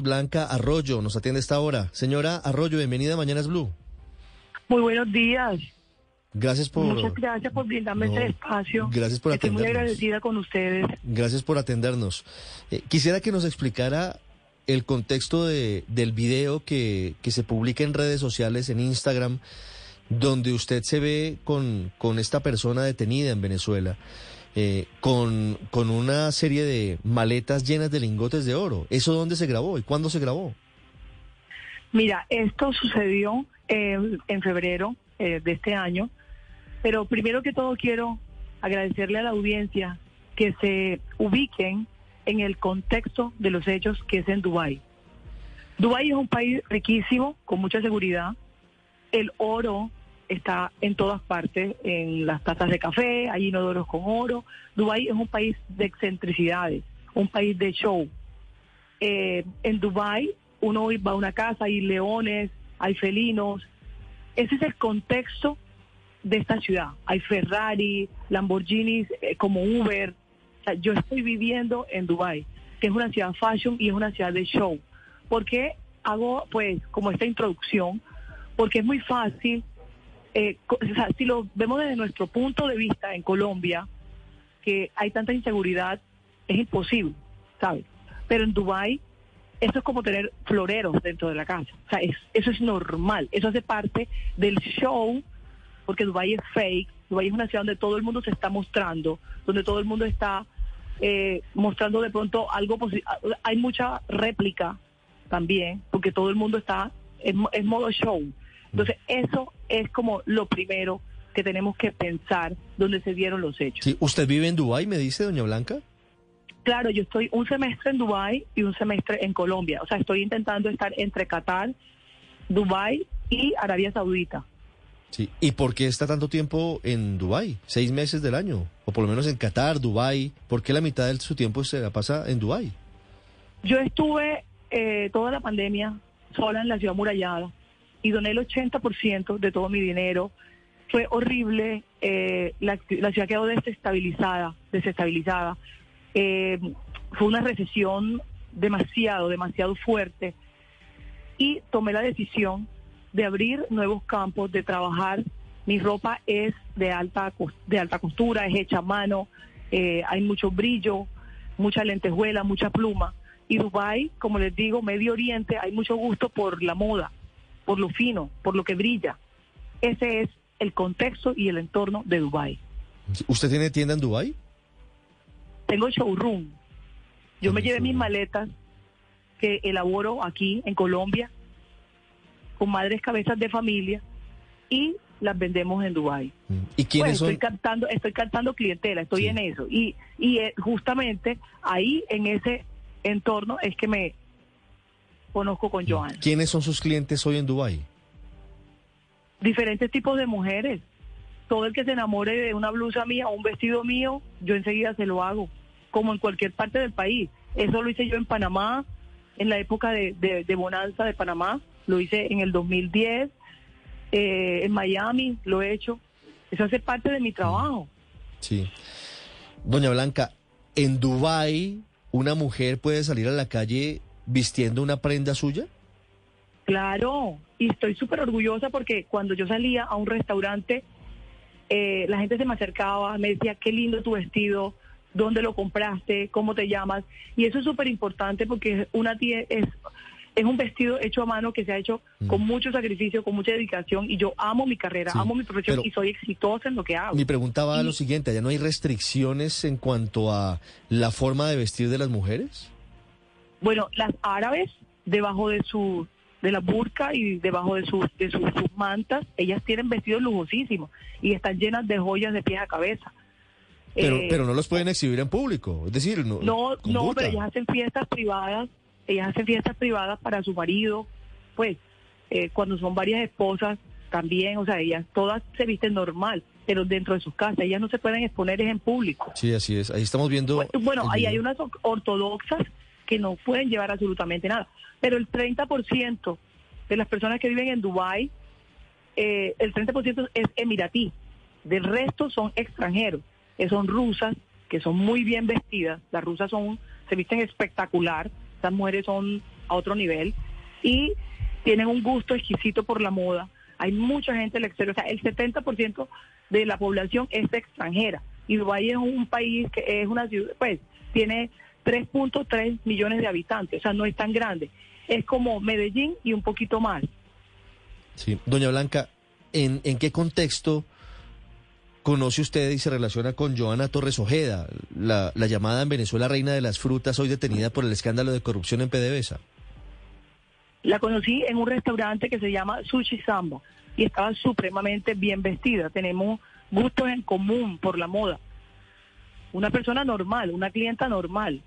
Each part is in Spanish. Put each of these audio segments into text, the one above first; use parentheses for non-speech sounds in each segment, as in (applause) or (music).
Blanca Arroyo nos atiende esta hora. Señora Arroyo, bienvenida a Mañanas Blue. Muy buenos días. Gracias por... Muchas gracias por brindarme No, este espacio. gracias por Estoy muy atendernos. agradecida con ustedes. Gracias por atendernos. Eh, quisiera que nos explicara el contexto de, del video que, que se publica en redes sociales, en Instagram, donde usted se ve con, con esta persona detenida en Venezuela, eh, con, con una serie de maletas llenas de lingotes de oro. ¿Eso dónde se grabó y cuándo se grabó? Mira, esto sucedió eh, en febrero eh, de este año, pero primero que todo quiero agradecerle a la audiencia que se ubiquen en el contexto de los hechos que es en Dubái. Dubái es un país riquísimo, con mucha seguridad. El oro está en todas partes, en las tazas de café, hay inodoros con oro. Dubái es un país de excentricidades, un país de show. Eh, en Dubái uno va a una casa, hay leones, hay felinos. Ese es el contexto de esta ciudad. Hay Ferrari, Lamborghinis eh, como Uber. Yo estoy viviendo en Dubái, que es una ciudad fashion y es una ciudad de show. ¿Por qué hago pues como esta introducción? Porque es muy fácil, eh, o si lo vemos desde nuestro punto de vista en Colombia, que hay tanta inseguridad, es imposible, ¿sabes? Pero en Dubái eso es como tener floreros dentro de la casa. O sea, es- eso es normal. Eso hace parte del show, porque Dubái es fake. Dubái es una ciudad donde todo el mundo se está mostrando, donde todo el mundo está eh, mostrando de pronto algo posi- Hay mucha réplica también, porque todo el mundo está en, en modo show. Entonces, eso es como lo primero que tenemos que pensar donde se dieron los hechos. Sí, ¿Usted vive en Dubái, me dice, doña Blanca? Claro, yo estoy un semestre en Dubái y un semestre en Colombia. O sea, estoy intentando estar entre Qatar, Dubái y Arabia Saudita. Sí. ¿Y por qué está tanto tiempo en Dubái? Seis meses del año. O por lo menos en Qatar, Dubái. ¿Por qué la mitad de su tiempo se la pasa en Dubái? Yo estuve eh, toda la pandemia sola en la ciudad murallada y doné el 80% de todo mi dinero. Fue horrible, eh, la, ciudad quedó desestabilizada, desestabilizada. Eh, fue una recesión demasiado, demasiado fuerte y tomé la decisión de abrir nuevos campos, de trabajar. Mi ropa es de alta, de alta costura, es hecha a mano, eh, hay mucho brillo, mucha lentejuela, mucha pluma. Y Dubái, como les digo, Medio Oriente, hay mucho gusto por la moda, por lo fino, por lo que brilla. Ese es el contexto y el entorno de Dubái. ¿Usted tiene tienda en Dubái? Tengo showroom. Yo me llevé mis maletas que elaboro aquí en Colombia con madres cabezas de familia y las vendemos en Dubái. Mm. ¿Y quiénes Pues son? estoy captando, estoy captando clientela, estoy Sí. en eso. Y, y eh, justamente ahí, en ese entorno, es que me conozco con Joana. ¿Quiénes son sus clientes hoy en Dubái? Diferentes tipos de mujeres. Todo el que se enamore de una blusa mía o un vestido mío, yo enseguida se lo hago, como en cualquier parte del país. Eso lo hice yo en Panamá, en la época de, de- de bonanza de Panamá, lo hice en el 2010, eh, en Miami lo he hecho. Eso hace parte de mi trabajo. Sí. Doña Blanca, ¿en Dubái una mujer puede salir a la calle vistiendo una prenda suya? Claro, y estoy súper orgullosa porque cuando yo salía a un restaurante, eh, la gente se me acercaba, me decía, qué lindo tu vestido, dónde lo compraste, cómo te llamas. Y eso es súper importante porque una tie- es, es un vestido hecho a mano que se ha hecho Mm. con mucho sacrificio, con mucha dedicación. Y yo amo mi carrera, Sí, amo mi profesión y soy exitosa en lo que hago. Mi pregunta va a lo siguiente, ¿allá no hay restricciones en cuanto a la forma de vestir de las mujeres? Bueno, las árabes, debajo de su de la burka y debajo de, sus de sus, sus mantas, ellas tienen vestidos lujosísimos y están llenas de joyas de pies a cabeza. Pero, Eh, pero no los pueden exhibir en público, es decir, no. no, no, burka. pero ellas hacen fiestas privadas ellas hacen fiestas privadas para su marido, pues eh, cuando son varias esposas también, o sea, ellas todas se visten normal, pero dentro de sus casas, ellas no se pueden exponer en público. Sí, así es, ahí estamos viendo... Bueno, ahí hay unas ortodoxas que no pueden llevar absolutamente nada, pero el 30% de las personas que viven en Dubái, eh, el 30% es emiratí, del resto son extranjeros, que son rusas, que son muy bien vestidas, las rusas son se visten espectacular, estas mujeres son a otro nivel. Y tienen un gusto exquisito por la moda. Hay mucha gente el exterior, o sea, el 70% de la población es extranjera. Y Dubái es un país que es una ciudad, pues tiene 3.3 millones de habitantes, o sea, no es tan grande. Es como Medellín y un poquito más. Sí, doña Blanca, ¿en, en qué contexto conoce usted y se relaciona con Joana Torres Ojeda, la, llamada en Venezuela reina de las frutas, hoy detenida por el escándalo de corrupción en PDVSA? La conocí en un restaurante que se llama Sushi Samba y estaba supremamente bien vestida. Tenemos gustos en común por la moda. Una persona normal, una clienta normal.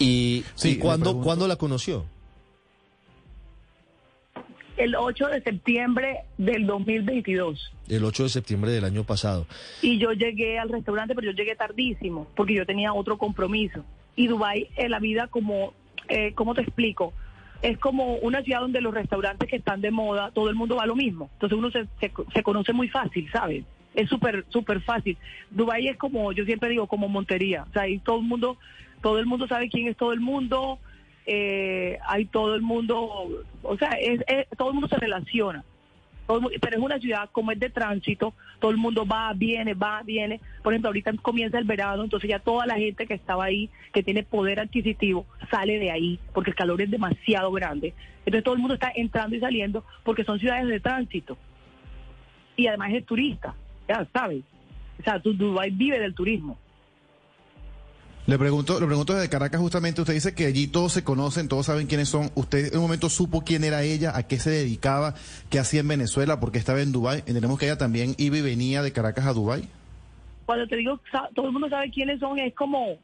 ¿Y, sí, ¿cuándo la conoció? el 8 de septiembre del 2022. El 8 de septiembre del año pasado. Y yo llegué al restaurante, pero yo llegué tardísimo, porque yo tenía otro compromiso. Y Dubái, en la vida como, eh, ¿cómo te explico? Es como una ciudad donde los restaurantes que están de moda, todo el mundo va a lo mismo. Entonces uno se, se, conoce muy fácil, ¿sabes? Es súper, súper fácil. Dubái es como, yo siempre digo, como Montería. O sea, ahí todo el mundo, todo el mundo sabe quién es todo el mundo eh, hay todo el mundo, o sea, es, todo el mundo se relaciona. pero es una ciudad como es de tránsito, todo el mundo va, viene, va, viene. Por ejemplo, ahorita comienza el verano, entonces ya toda la gente que estaba ahí, que tiene poder adquisitivo, sale de ahí, porque el calor es demasiado grande. Entonces todo el mundo está entrando y saliendo porque son ciudades de tránsito. Y además es turista, ya sabes. O sea, Dubái vive del turismo. Le pregunto, le pregunto desde Caracas justamente, usted dice que allí todos se conocen, todos saben quiénes son. ¿Usted en un momento supo quién era ella, a qué se dedicaba, qué hacía en Venezuela, porque estaba en Dubái? Entendemos que ella también iba y venía de Caracas a Dubái. Cuando te digo, todo el mundo sabe quiénes son, es como,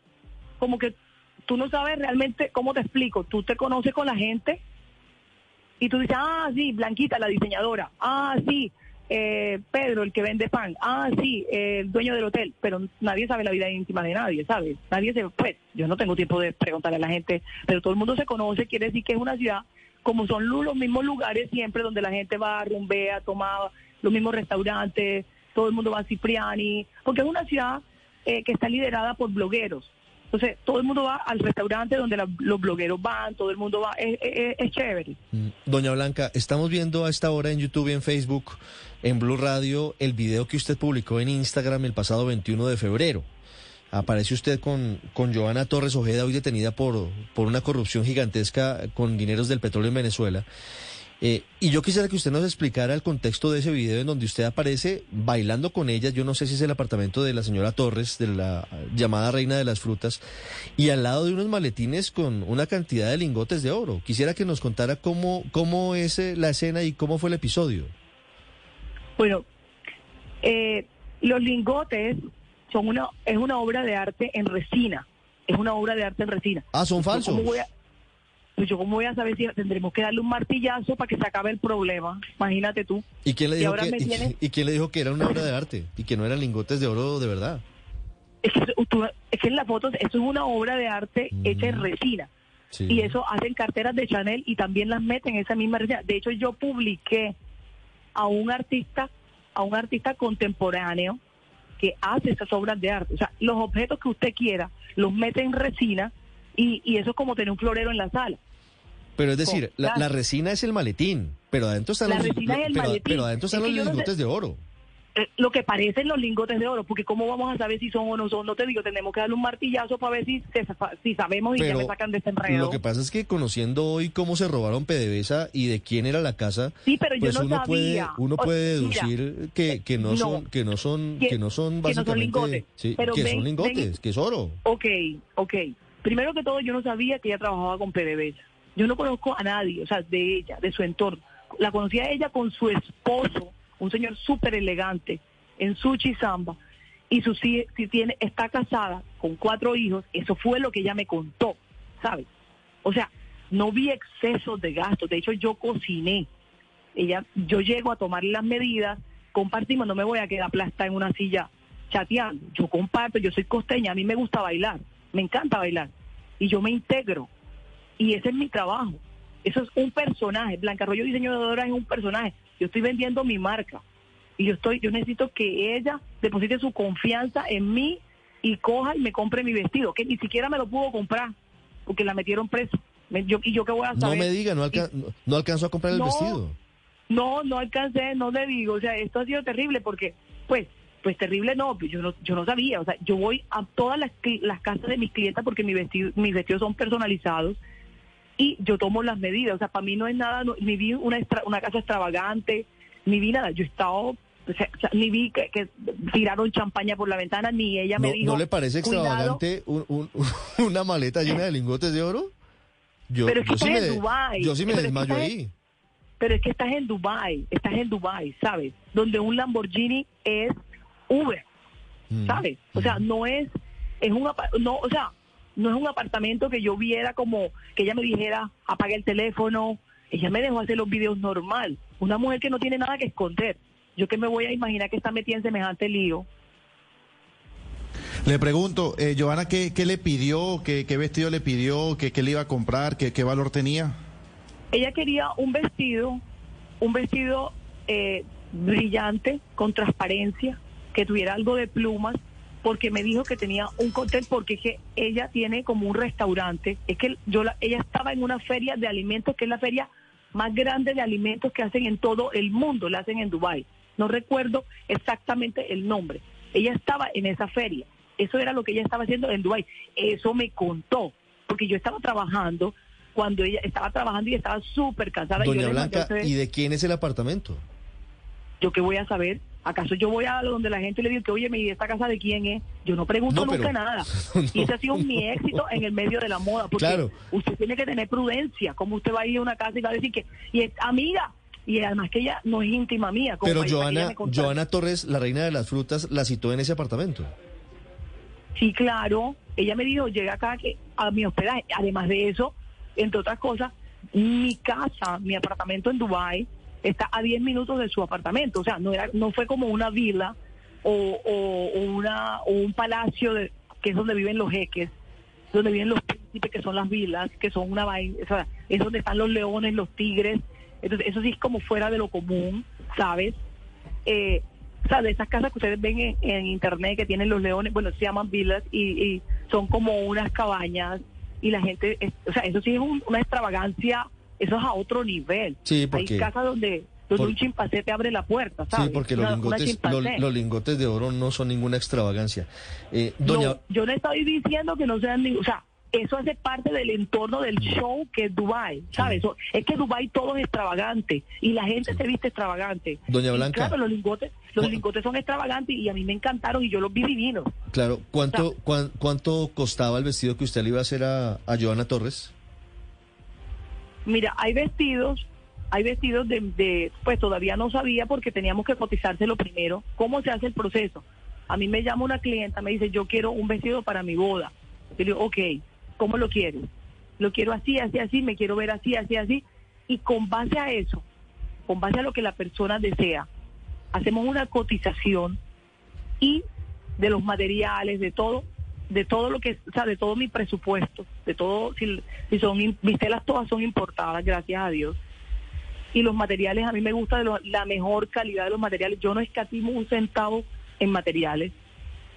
como que tú no sabes realmente cómo te explico. Tú te conoces con la gente y tú dices, ah, sí, Blanquita, la diseñadora. Ah, sí, eh, Pedro, el que vende pan, ah, sí, el dueño del hotel, pero nadie sabe la vida íntima de nadie, ¿sabes? Nadie se, pues, yo no tengo tiempo de preguntarle a la gente, pero todo el mundo se conoce, quiere decir que es una ciudad, como son los mismos lugares siempre donde la gente va, rumbea, toma los mismos restaurantes, todo el mundo va a Cipriani, porque es una ciudad eh, que está liderada por blogueros, entonces, todo el mundo va al restaurante donde los blogueros van, todo el mundo va, es, chévere. Mm. Doña Blanca, estamos viendo a esta hora en YouTube y en Facebook, en Blue Radio, el video que usted publicó en Instagram el pasado 21 de febrero. Aparece usted con, con Joana Torres Ojeda, hoy detenida por, por una corrupción gigantesca con dineros del petróleo en Venezuela. Eh, y yo quisiera que usted nos explicara el contexto de ese video en donde usted aparece bailando con ella. Yo no sé si es el apartamento de la señora Torres, de la llamada reina de las frutas, y al lado de unos maletines con una cantidad de lingotes de oro. Quisiera que nos contara cómo, cómo es eh, la escena y cómo fue el episodio. Bueno, eh, los lingotes son una, es una obra de arte en resina. Es una obra de arte en resina. Ah, son falsos pues yo cómo voy a saber si tendremos que darle un martillazo para que se acabe el problema. Imagínate tú. ¿Y quién le dijo, que, (laughs) y, quién le dijo que era una obra de arte y que no eran lingotes de oro de verdad? Es que, es que en la foto eso es una obra de arte hecha en mm. resina. Y eso hacen carteras de Chanel y también las meten en esa misma resina. De hecho, yo publiqué a un artista, a un artista contemporáneo que hace esas obras de arte. O sea, los objetos que usted quiera los mete en resina y, y eso es como tener un florero en la sala. Pero es decir, la, resina es el maletín, pero adentro están los, pero, adentro están los lingotes de oro. Eh, lo que parecen los lingotes de oro, porque cómo vamos a saber si son o no son, no te digo, tenemos que darle un martillazo para ver si, si sabemos y ya me sacan de este enredo. Lo que pasa es que conociendo hoy cómo se robaron PDVSA y de quién era la casa, sí, pero yo pues no uno puede uno puede deducir que, que no, son que no son que, no son básicamente lingotes, que son lingotes, que es oro. Ok, ok. Primero que todo, yo no sabía que ella trabajaba con PDVSA. Yo no conozco a nadie, o sea, de ella, de su entorno. La conocí a ella con su esposo, un señor súper elegante, en Suchi Samba, y su si tiene, está casada con cuatro hijos, eso fue lo que ella me contó, ¿sabes? O sea, no vi excesos de gastos, de hecho yo cociné. Ella, yo llego a tomarle las medidas, compartimos, no me voy a quedar aplastada en una silla chateando. Yo comparto, yo soy costeña, a mí me gusta bailar, me encanta bailar y yo me integro y ese es mi trabajo. Eso es un personaje. Blanca Arroyo Diseñadora es un personaje. Yo estoy vendiendo mi marca y yo estoy, yo necesito que ella deposite su confianza en mí y coja y me compre mi vestido, que ni siquiera me lo pudo comprar porque la metieron preso. yo, ¿Y yo qué voy a saber? No me diga, no, no alcanzó a comprar el vestido. No, no alcancé, no le digo. O sea, esto ha sido terrible porque, pues, pues terrible no, yo no, yo no sabía. O sea, yo voy a todas las, las casas de mis clientes porque mi vestido, mis vestidos son personalizados y yo tomo las medidas. O sea, para mí no es nada, ni vi una, una casa extravagante, ni vi nada. Yo he estado ni vi que, tiraron champaña por la ventana, ni ella me dijo. ¿No le parece extravagante (laughs) una maleta llena de lingotes de oro? Yo, pero es que estás en Dubai. Yo sí me desmayo ahí. pero es que estás en Dubai, estás en Dubai, ¿sabes? Donde un Lamborghini es Uber, mm, ¿sabes? O sea, mm. no es, es un, no, o sea, no es un apartamento que yo viera como que ella me dijera apague el teléfono. Ella me dejó hacer los videos normal. Una mujer que no tiene nada que esconder. Yo que me voy a imaginar que está metida en semejante lío. Le pregunto, eh, Giovanna, ¿qué, le pidió? ¿Qué, vestido le pidió? ¿Qué, le iba a comprar? ¿Qué, valor tenía? Ella quería un vestido, un vestido eh, brillante, con transparencia, que tuviera algo de plumas, porque me dijo que tenía un cóctel, porque es que ella tiene como un restaurante. Es que yo ella estaba en una feria de alimentos, que es la feria más grande de alimentos que hacen en todo el mundo, la hacen en Dubái no recuerdo exactamente el nombre. Ella estaba en esa feria, eso era lo que ella estaba haciendo en Dubái, eso me contó, porque yo estaba trabajando cuando ella estaba trabajando y estaba súper cansada. Doña Blanca, ¿y de quién es el apartamento? ¿Yo qué voy a saber? ¿Acaso yo voy a donde la gente le dice que, oye, ¿y esta casa de quién es? Yo no pregunto nunca nada. (laughs) Y ese ha sido mi éxito en el medio de la moda. Porque usted tiene que tener prudencia. Como usted va a ir a una casa y va a decir que, y es, amiga, y además que ella no es íntima mía. Pero Joana, Joana Torres, la reina de las frutas, la citó en ese apartamento. Sí, claro. Ella me dijo, llega acá que, a mi hospedaje. Además de eso, entre otras cosas, mi casa, mi apartamento en Dubai está a 10 minutos de su apartamento. O sea, no, era, no fue como una vila o, o, una, o un palacio de, que es donde viven los jeques, donde viven los príncipes, que son las vilas, que son una vaina, es donde están los leones, los tigres, entonces, eso sí es como fuera de lo común, ¿sabes? Eh, o sea, de esas casas que ustedes ven en, internet que tienen los leones, bueno, se llaman villas y, son como unas cabañas y la gente, o sea, eso sí es una extravagancia, eso es a otro nivel. Sí, porque, Hay casas donde, un chimpancé te abre la puerta, ¿sabes? Sí, porque los, lingotes, los, lingotes de oro no son ninguna extravagancia. Eh, doña... yo no estoy diciendo que no sean, o sea, eso hace parte del entorno del show que es Dubai, ¿sabes? Es que Dubai todo es extravagante y la gente se viste extravagante. Doña Blanca. claro, los lingotes, los lingotes son extravagantes y a mí me encantaron y yo los vi divinos. Claro, ¿cuánto cuánto costaba el vestido que usted le iba a hacer a, a Joana Torres? Mira, hay vestidos hay vestidos de, de, pues todavía no sabía porque teníamos que cotizárselo primero. ¿Cómo se hace el proceso? A mí me llama una clienta, me dice, yo quiero un vestido para mi boda. Yo digo, ok, ¿Cómo lo quieres? Lo quiero así, así, así, me quiero ver así, así, así. Y con base a eso, con base a lo que la persona desea, hacemos una cotización y de los materiales, de todo, de todo lo que, o sea, de todo mi presupuesto, de todo, si, si son, mis telas todas son importadas, gracias a Dios. Y los materiales, a mí me gusta de la mejor calidad de los materiales. Yo no escatimo un centavo en materiales.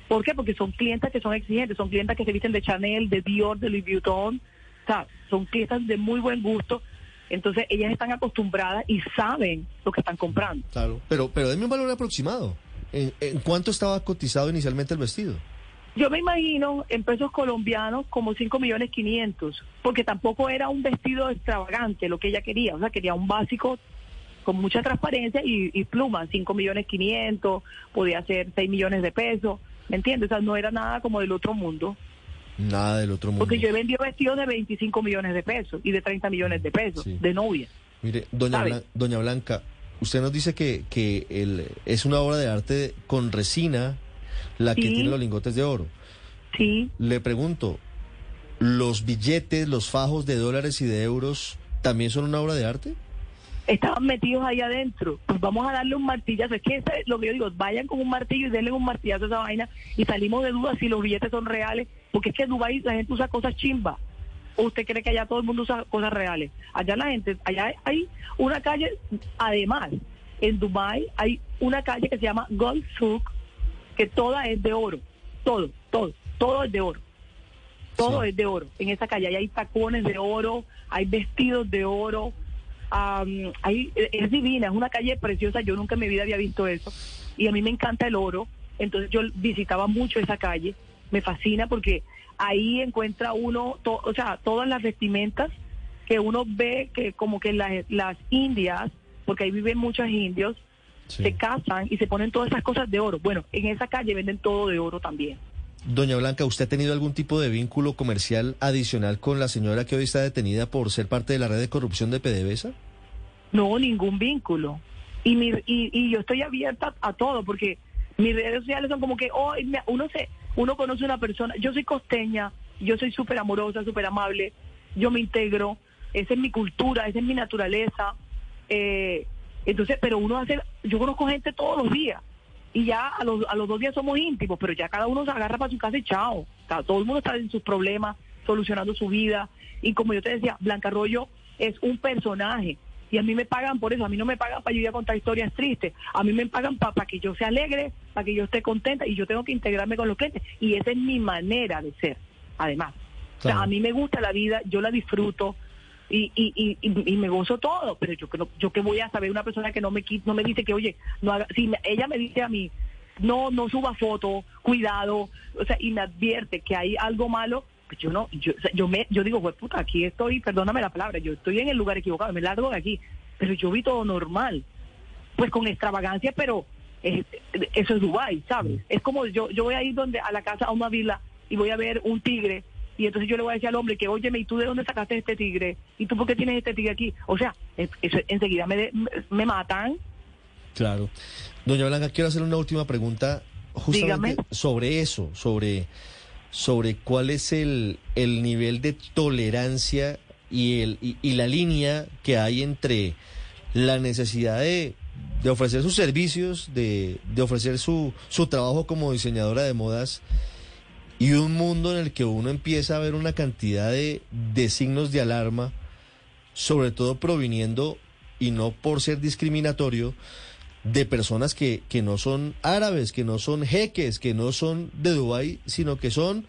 ¿Por qué? Porque son clientes que son exigentes, son clientes que se visten de Chanel, de Dior, de Louis Vuitton, o sea, son clientes de muy buen gusto. Entonces ellas están acostumbradas y saben lo que están comprando. Claro, pero, pero denme un valor aproximado. ¿En, cuánto estaba cotizado inicialmente el vestido? Yo me imagino en pesos colombianos como 5 millones 500, porque tampoco era un vestido extravagante lo que ella quería, o sea, quería un básico con mucha transparencia y, y plumas, 5 millones 500, podía ser 6 millones de pesos. ¿Me entiendes? O sea, no era nada como del otro mundo. Nada del otro mundo. Porque yo he vendido vestidos de 25 millones de pesos y de 30 millones de pesos de novia. Mire, doña, doña Blanca, usted nos dice que, que el, es una obra de arte con resina la que tiene los lingotes de oro. Sí, Le pregunto, ¿los billetes, los fajos de dólares y de euros también son una obra de arte? estaban metidos ahí adentro. Pues vamos a darle un martillazo. Es que es lo que yo digo, vayan con un martillo y denle un martillazo a esa vaina y salimos de dudas si los billetes son reales, porque es que en Dubái la gente usa cosas chimba. ¿O usted cree que allá todo el mundo usa cosas reales? Allá la gente, allá hay una calle, además, en Dubái hay una calle que se llama Gold Souk, que toda es de oro. Todo, todo, todo es de oro. Todo Sí. es de oro. En esa calle hay tacones de oro, hay vestidos de oro, am, hay- es divina, es una calle preciosa, yo nunca en mi vida había visto eso y a mí me encanta el oro, entonces yo visitaba mucho esa calle, me fascina porque ahí encuentra uno, to- o sea, todas las vestimentas que uno ve que como que las, las indias, porque ahí viven muchos indios, Sí. se casan y se ponen todas esas cosas de oro. Bueno, en esa calle venden todo de oro también. Doña Blanca, ¿usted ha tenido algún tipo de vínculo comercial adicional con la señora que hoy está detenida por ser parte de la red de corrupción de PDVSA? No, ningún vínculo. Y, mi, y, y yo estoy abierta a todo porque mis redes sociales son como que oh, me- uno se uno conoce una persona. Yo soy costeña, yo soy súper amorosa, súper amable, yo me integro, esa es mi cultura, esa es mi naturaleza. Eh, entonces, pero uno hace, yo conozco gente todos los días y ya a los, a los dos días somos íntimos, pero ya cada uno se agarra para su casa y chao. Todo el mundo está en sus problemas, solucionando su vida. Y como yo te decía, Blanca Arroyo es un personaje. Y a mí me pagan por eso, a mí no me pagan para yo ir a contar historias tristes, a mí me pagan para que yo sea alegre, para que yo esté contenta y yo tengo que integrarme con los clientes. Y esa es mi manera de ser, además. O sea, a mí me gusta la vida, yo la disfruto y, y, y, y- me gozo todo, pero yo yo que voy a saber una persona que no me no me dice que oye, no haga, si ella me dice a mí, no no suba foto, cuidado, o sea, y me advierte que hay algo malo, pues yo no, yo, yo me yo digo, pues puta, aquí estoy, perdóname la palabra, yo estoy en el lugar equivocado, me largo de aquí, pero yo vi todo normal, pues con extravagancia, pero eh, eso es Dubai, ¿sabes? Es como yo yo voy a ir donde a la casa a una vila y voy a ver un tigre y entonces yo le voy a decir al hombre que, óyeme, ¿y tú de dónde sacaste este tigre? ¿Y tú por qué tienes este tigre aquí? O sea, es- eso enseguida me, de- me matan. Claro. Doña Blanca, quiero hacer una última pregunta justamente Dígame. sobre eso, sobre, sobre cuál es el, el nivel de tolerancia y, el, y, y la línea que hay entre la necesidad de, de ofrecer sus servicios, de, de ofrecer su, su trabajo como diseñadora de modas y un mundo en el que uno empieza a ver una cantidad de, de signos de alarma, sobre todo proviniendo, y no por ser discriminatorio, de personas que, que no son árabes, que no son jeques, que no son de Dubái, sino que son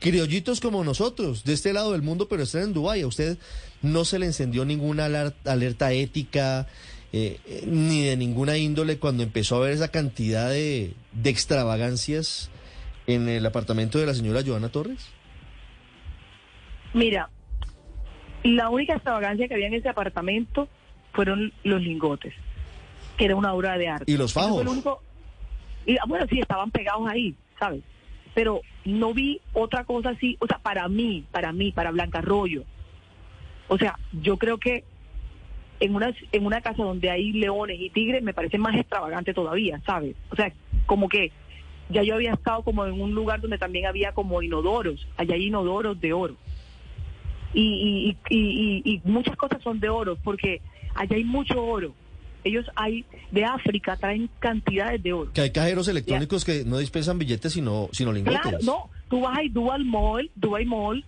criollitos como nosotros, de este lado del mundo, pero están en Dubái. A usted no se le encendió ninguna alerta ética, eh, eh, ni de ninguna índole cuando empezó a ver esa cantidad de, de extravagancias en el apartamento de la señora Joana Torres. Mira, la única extravagancia que había en ese apartamento fueron los lingotes, que era una obra de arte. Y los fajos. único- y, ah, bueno, sí, estaban pegados ahí, ¿sabes? Pero no vi otra cosa así, o sea, para mí, para mí, para Blanca Arroyo. O sea, yo creo que en una, en una casa donde hay leones y tigres me parece más extravagante todavía, ¿sabes? O sea, como que ya yo había estado como en un lugar donde también había como inodoros, allá hay inodoros de oro. Y, y, y, y- y muchas cosas son de oro, porque allá hay mucho oro. Ellos hay, de África traen cantidades de oro. Que hay cajeros electrónicos que no dispensan billetes sino, sino lingotes. Claro, no, tú vas a Dual Mall, Dubai Mall,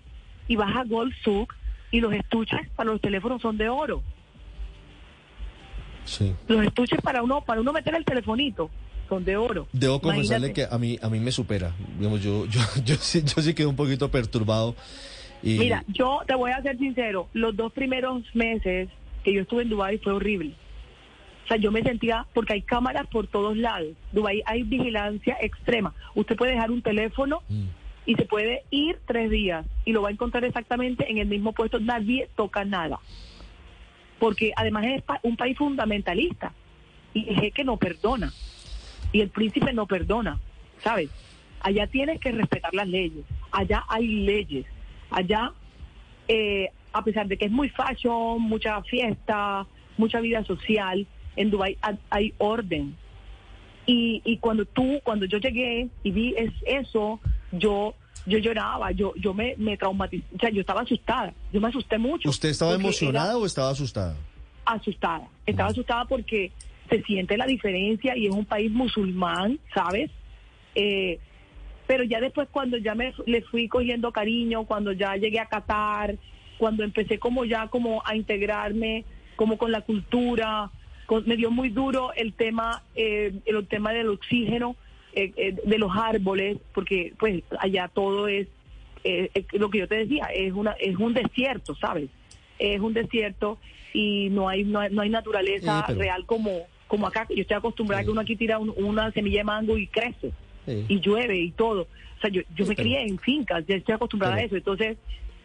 y vas a Gold Souk, y los estuches para los teléfonos son de oro. Sí. Los estuches para uno, para uno meter el telefonito son de oro. Debo confesarle Imagínate. que a mí, a mí me supera. Digamos, yo, yo, (laughs) yo, sí, yo sí quedé un poquito perturbado. Y, Mira, yo te voy a ser sincero, los dos primeros meses que yo estuve en Dubái fue horrible. O sea, yo me sentía, porque hay cámaras por todos lados. Dubái hay vigilancia extrema. Usted puede dejar un teléfono Mm. y se puede ir tres días y lo va a encontrar exactamente en el mismo puesto. Nadie toca nada. Porque además es un país fundamentalista y el jeque no perdona y el príncipe no perdona, ¿sabes? Allá tienes que respetar las leyes, allá hay leyes, allá, eh, a pesar de que es muy fashion, mucha fiesta, mucha vida social, en Dubái ha- hay orden. Y, y cuando tú, cuando yo llegué y vi es, eso, yo yo lloraba, yo yo me, me traumaticé, o sea, yo estaba asustada, yo me asusté mucho. ¿Usted estaba emocionada o estaba asustada? asustada, estaba asustada porque se siente la diferencia y es un país musulmán, ¿sabes? Eh, pero ya después cuando ya me le fui cogiendo cariño, cuando ya llegué a Qatar, cuando empecé como ya como a integrarme como con la cultura, con- me dio muy duro el tema eh, el tema del oxígeno eh, eh, de los árboles, porque pues allá todo es eh, eh, lo que yo te decía, es una es un desierto, ¿sabes? Es un desierto y no hay no hay, no hay naturaleza Sí, pero- real como como acá. Yo estoy acostumbrada a que uno aquí tira un- una semilla de mango y crece Sí. y llueve y todo. O sea, yo, yo Sí, me pero- crié en fincas, ya estoy acostumbrada pero- a eso. Entonces,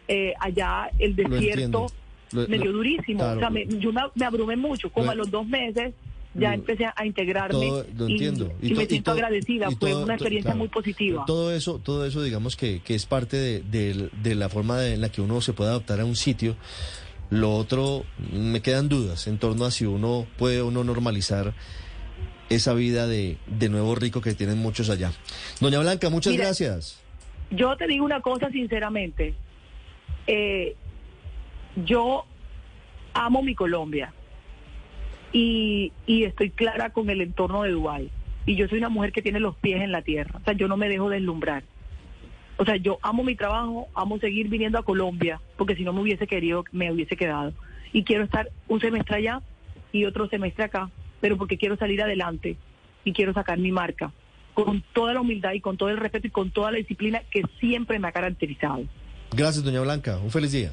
eh, allá el desierto. Lo- me dio durísimo. claro. o sea, me- yo me, me abrumé mucho. Como Lo- a los dos meses ya empecé a integrarme Todo, lo y, entiendo. y me siento todo- agradecida. Fue todo- una experiencia claro. muy positiva. Todo eso, todo eso, digamos que, que es parte de, de- de la forma de- en la que uno se puede adaptar a un sitio. Lo otro, me quedan dudas en torno a si uno puede o no normalizar esa vida de, de nuevo rico que tienen muchos allá. Doña Blanca, muchas Mira, gracias. Yo te digo una cosa sinceramente. Eh, yo amo mi Colombia y, y estoy clara con el entorno de Dubái. Y yo soy una mujer que tiene los pies en la tierra. O sea, yo no me dejo deslumbrar. O sea, yo amo mi trabajo, amo seguir viniendo a Colombia, porque si no me hubiese querido, me hubiese quedado. Y quiero estar un semestre allá y otro semestre acá, pero porque quiero salir adelante y quiero sacar mi marca con toda la humildad y con todo el respeto y con toda la disciplina que siempre me ha caracterizado. Gracias, doña Blanca. Un feliz día.